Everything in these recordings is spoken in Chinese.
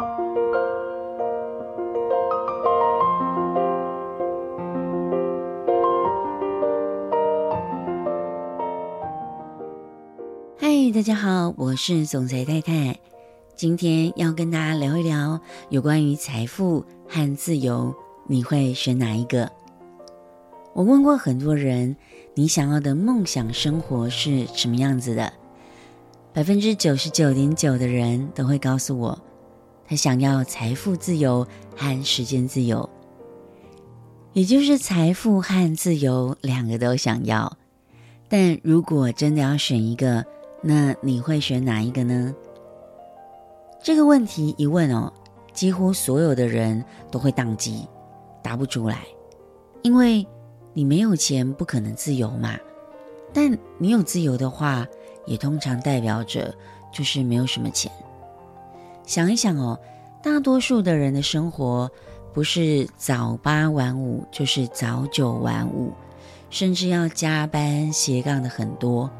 嗨，大家好，我是总裁太太。今天要跟大家聊一聊有关于财富和自由，你会选哪一个？我问过很多人，你想要的梦想生活是什么样子的？百分之九十九点九的人都会告诉我，他想要财富自由和时间自由，也就是财富和自由两个都想要。但如果真的要选一个，那你会选哪一个呢？这个问题一问哦，几乎所有的人都会宕机，答不出来，因为你没有钱，不可能自由嘛。但你有自由的话，也通常代表着就是没有什么钱。想一想哦，大多数的人的生活不是早八晚五，就是早九晚五，甚至要加班斜杠的很多。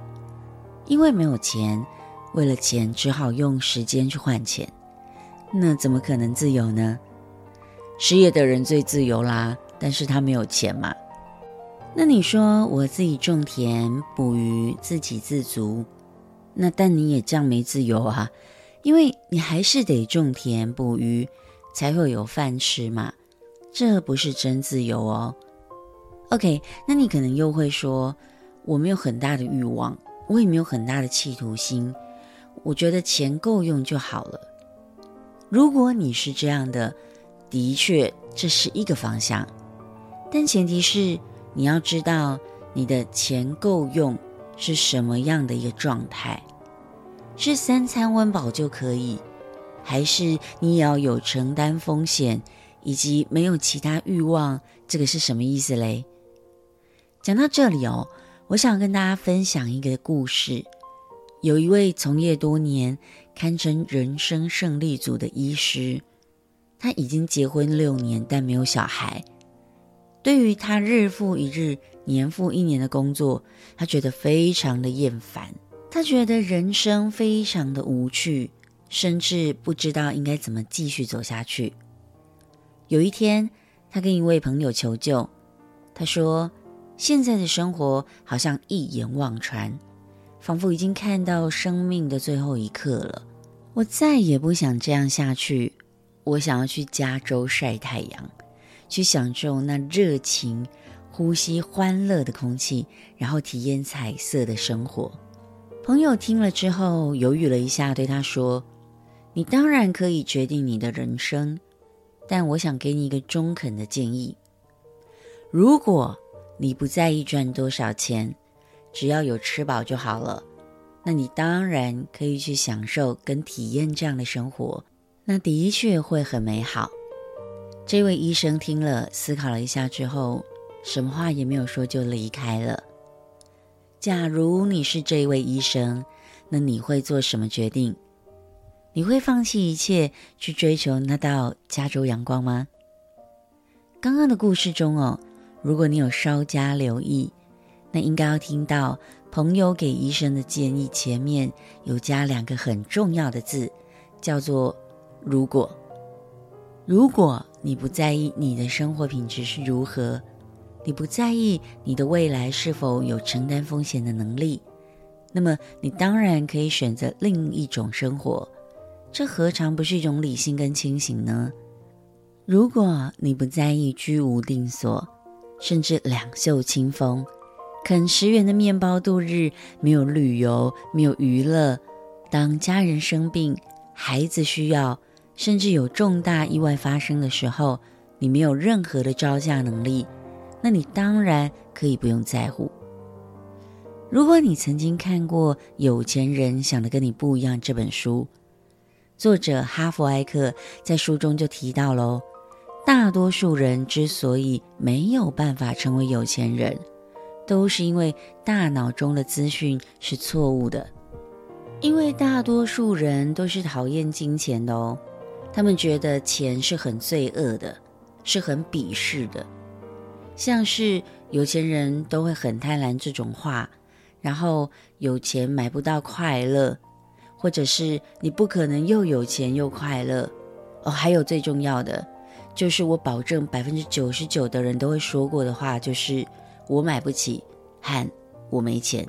因为没有钱，为了钱只好用时间去换钱，那怎么可能自由呢？失业的人最自由啦，但是他没有钱嘛。那你说我自己种田、捕鱼，自给自足，那但你也这样没自由啊，因为你还是得种田、捕鱼，才会有饭吃嘛。这不是真自由哦。OK，那你可能又会说，我没有很大的欲望。我也没有很大的企图心，我觉得钱够用就好了。如果你是这样的，的确这是一个方向，但前提是你要知道你的钱够用是什么样的一个状态，是三餐温饱就可以，还是你也要有承担风险以及没有其他欲望？这个是什么意思嘞？讲到这里哦。我想跟大家分享一个故事。有一位从业多年、堪称人生胜利组的医师，他已经结婚六年，但没有小孩。对于他日复一日、年复一年的工作，他觉得非常的厌烦。他觉得人生非常的无趣，甚至不知道应该怎么继续走下去。有一天，他跟一位朋友求救，他说，现在的生活好像一眼望穿，仿佛已经看到生命的最后一刻了。我再也不想这样下去，我想要去加州晒太阳，去享受那热情、呼吸欢乐的空气，然后体验彩色的生活。朋友听了之后犹豫了一下，对他说：“你当然可以决定你的人生，但我想给你一个中肯的建议，如果……”你不在意赚多少钱，只要有吃饱就好了。那你当然可以去享受跟体验这样的生活，那的确会很美好。这位医生听了，思考了一下之后，什么话也没有说就离开了。假如你是这一位医生，那你会做什么决定？你会放弃一切去追求那道加州阳光吗？刚刚的故事中哦。如果你有稍加留意，那应该要听到朋友给医生的建议前面有加两个很重要的字，叫做“如果”。如果你不在意你的生活品质是如何，你不在意你的未来是否有承担风险的能力，那么你当然可以选择另一种生活。这何尝不是一种理性跟清醒呢？如果你不在意居无定所，甚至两袖清风，啃十元的面包度日，没有旅游，没有娱乐。当家人生病、孩子需要，甚至有重大意外发生的时候，你没有任何的招架能力，那你当然可以不用在乎。如果你曾经看过《有钱人想的跟你不一样》这本书，作者哈佛艾克在书中就提到喽。大多数人之所以没有办法成为有钱人，都是因为大脑中的资讯是错误的。因为大多数人都是讨厌金钱的哦，他们觉得钱是很罪恶的，是很鄙视的。像是有钱人都会很贪婪这种话，然后有钱买不到快乐，或者是你不可能又有钱又快乐。哦，还有最重要的，就是我保证百分之九十九的人都会说过的话，就是我买不起，和我没钱。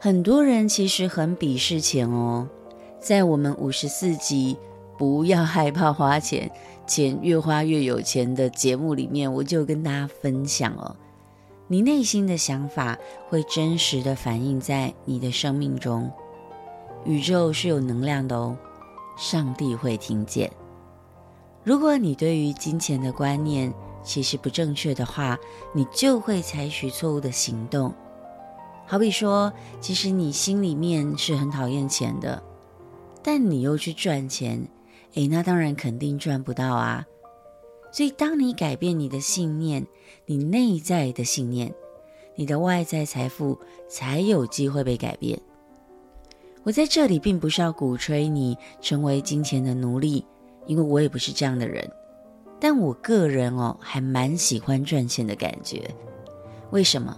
很多人其实很鄙视钱哦，在我们五十四集不要害怕花钱，钱越花越有钱的节目里面，我就跟大家分享哦，你内心的想法会真实的反映在你的生命中，宇宙是有能量的哦，上帝会听见。如果你对于金钱的观念其实不正确的话，你就会采取错误的行动。好比说，其实你心里面是很讨厌钱的，但你又去赚钱，诶，那当然肯定赚不到啊。所以，当你改变你的信念，你内在的信念，你的外在财富才有机会被改变。我在这里并不是要鼓吹你成为金钱的奴隶。因为我也不是这样的人，但我个人哦，还蛮喜欢赚钱的感觉。为什么？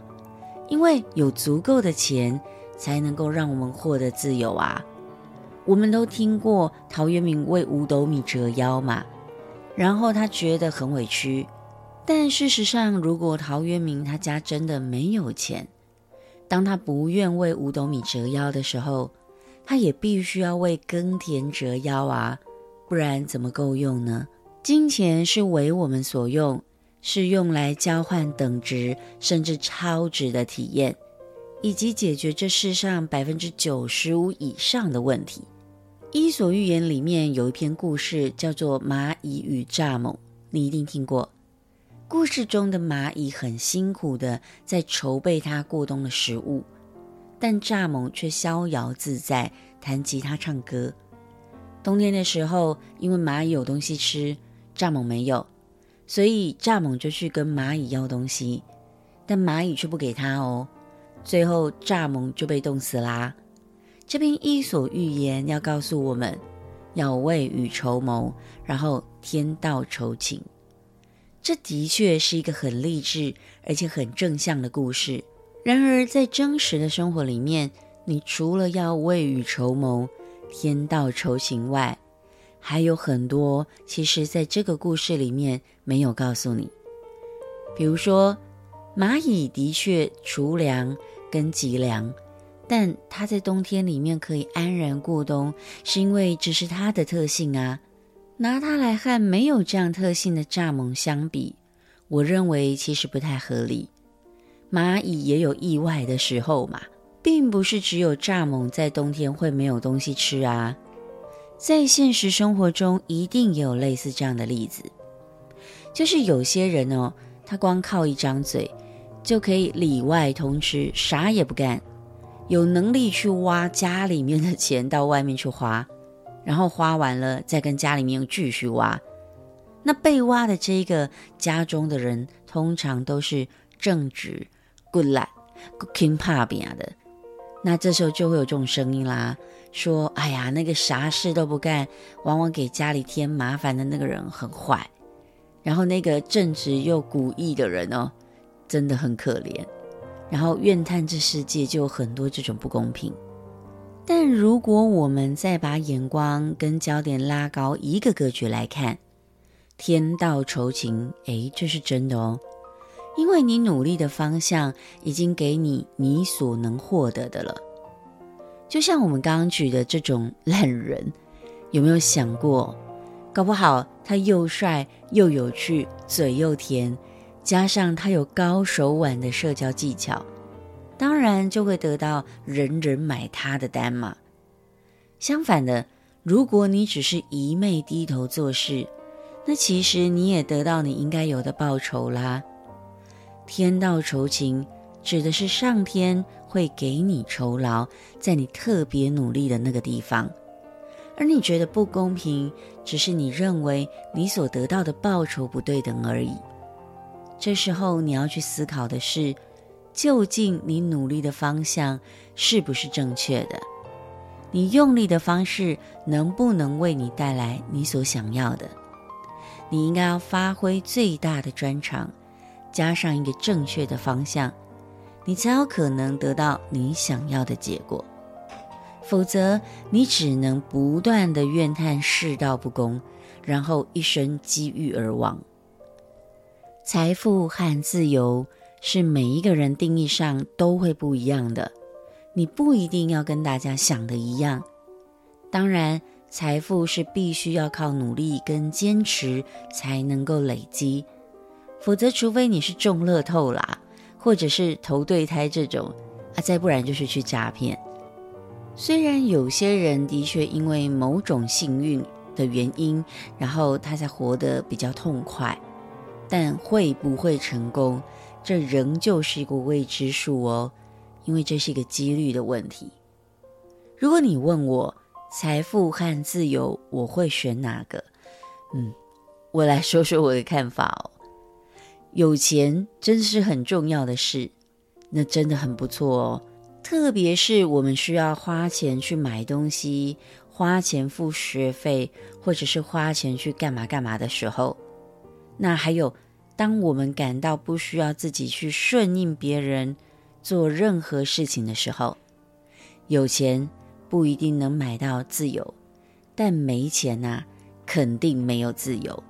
因为有足够的钱，才能够让我们获得自由啊！我们都听过陶渊明为五斗米折腰嘛，然后他觉得很委屈。但事实上，如果陶渊明他家真的没有钱，当他不愿为五斗米折腰的时候，他也必须要为耕田折腰啊！不然怎么够用呢？金钱是为我们所用，是用来交换等值甚至超值的体验，以及解决这世上百分之九十五以上的问题。《伊索寓言》里面有一篇故事叫做《蚂蚁与蚱蜢》，你一定听过。故事中的蚂蚁很辛苦地在筹备它过冬的食物，但蚱蜢却逍遥自在，弹吉他唱歌。冬天的时候，因为蚂蚁有东西吃，蚱蜢没有，所以蚱蜢就去跟蚂蚁要东西，但蚂蚁却不给他哦。最后，蚱蜢就被冻死啦。这篇《伊索寓言》要告诉我们，要未雨绸缪，然后天道酬勤。这的确是一个很励志而且很正向的故事。然而，在真实的生活里面，你除了要未雨绸缪，天道酬勤外，还有很多，其实在这个故事里面没有告诉你。比如说，蚂蚁的确储粮跟积粮，但它在冬天里面可以安然过冬，是因为这是它的特性啊。拿它来和没有这样特性的蚱蜢相比，我认为其实不太合理。蚂蚁也有意外的时候嘛。并不是只有蚱蜢在冬天会没有东西吃啊，在现实生活中一定也有类似这样的例子，就是有些人哦，他光靠一张嘴就可以里外通吃，啥也不干，有能力去挖家里面的钱到外面去花，然后花完了再跟家里面继续挖。那被挖的这个家中的人，通常都是正直、good lad、good king 怕扁的。那这时候就会有这种声音啦，说：“哎呀，那个啥事都不干，往往给家里添麻烦的那个人很坏，然后那个正直又古意的人哦，真的很可怜。”然后怨叹这世界就有很多这种不公平。但如果我们再把眼光跟焦点拉高一个格局来看，天道酬勤，诶，这是真的哦。因为你努力的方向已经给你你所能获得的了，就像我们刚刚举的这种烂人，有没有想过，搞不好他又帅又有趣，嘴又甜，加上他有高手腕的社交技巧，当然就会得到人人买他的单嘛。相反的，如果你只是一昧低头做事，那其实你也得到你应该有的报酬啦。天道酬勤，指的是上天会给你酬劳，在你特别努力的那个地方，而你觉得不公平，只是你认为你所得到的报酬不对等而已。这时候你要去思考的是，究竟你努力的方向是不是正确的？你用力的方式能不能为你带来你所想要的？你应该要发挥最大的专长。加上一个正确的方向，你才有可能得到你想要的结果。否则你只能不断地怨叹世道不公，然后一生积郁而亡。财富和自由是每一个人定义上都会不一样的，你不一定要跟大家想的一样。当然，财富是必须要靠努力跟坚持才能够累积，否则除非你是中乐透啦，或者是投对胎这种，啊，再不然就是去诈骗。虽然有些人的确因为某种幸运的原因，然后他才活得比较痛快。但会不会成功，这仍旧是一个未知数哦，因为这是一个几率的问题。如果你问我财富和自由，我会选哪个？嗯，我来说说我的看法哦。有钱真是很重要的事，那真的很不错哦。特别是我们需要花钱去买东西、花钱付学费，或者是花钱去干嘛干嘛的时候。那还有，当我们感到不需要自己去顺应别人做任何事情的时候，有钱不一定能买到自由，但没钱呐，肯定没有自由。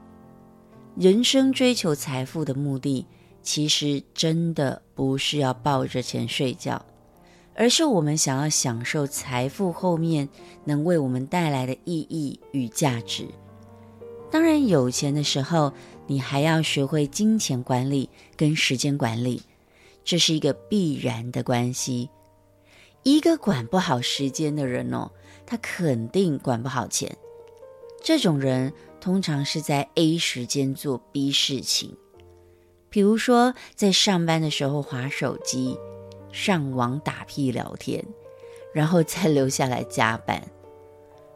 人生追求财富的目的，其实真的不是要抱着钱睡觉，而是我们想要享受财富后面能为我们带来的意义与价值。当然，有钱的时候，你还要学会金钱管理跟时间管理，这是一个必然的关系。一个管不好时间的人哦，他肯定管不好钱。这种人通常是在 A 时间做 B 事情，比如说在上班的时候划手机、上网打屁聊天，然后再留下来加班。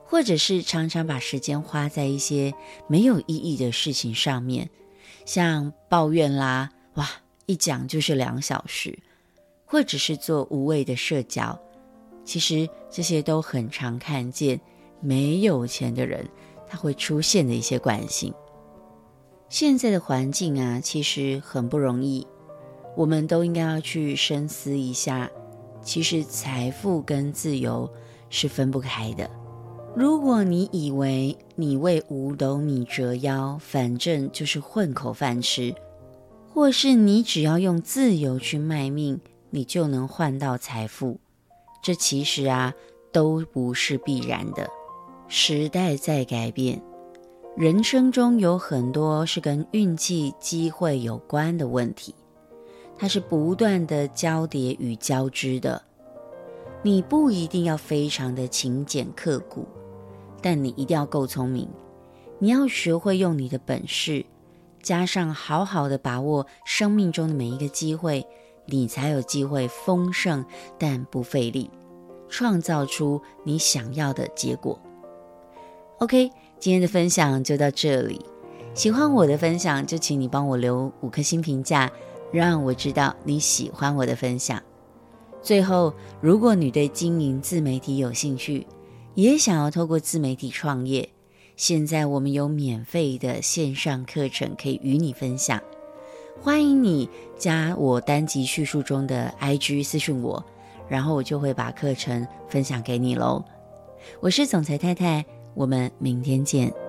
或者是常常把时间花在一些没有意义的事情上面，像抱怨啦，哇，一讲就是两小时；或者是做无谓的社交，其实这些都很常看见没有钱的人他会出现的一些惯性。现在的环境啊，其实很不容易，我们都应该要去深思一下，其实财富跟自由是分不开的。如果你以为你为五斗米折腰，反正就是混口饭吃，或是你只要用自由去卖命，你就能换到财富，这其实啊都不是必然的。时代在改变，人生中有很多是跟运气、机会有关的问题，它是不断的交叠与交织的。你不一定要非常的勤俭刻苦。但你一定要够聪明，你要学会用你的本事，加上好好的把握生命中的每一个机会，你才有机会丰盛但不费力，创造出你想要的结果。OK，今天的分享就到这里。喜欢我的分享，就请你帮我留五颗星评价，让我知道你喜欢我的分享。最后，如果你对经营自媒体有兴趣，也想要透过自媒体创业，现在我们有免费的线上课程可以与你分享，欢迎你加我单集叙述中的 IG 私讯我，然后我就会把课程分享给你喽。我是总裁太太，我们明天见。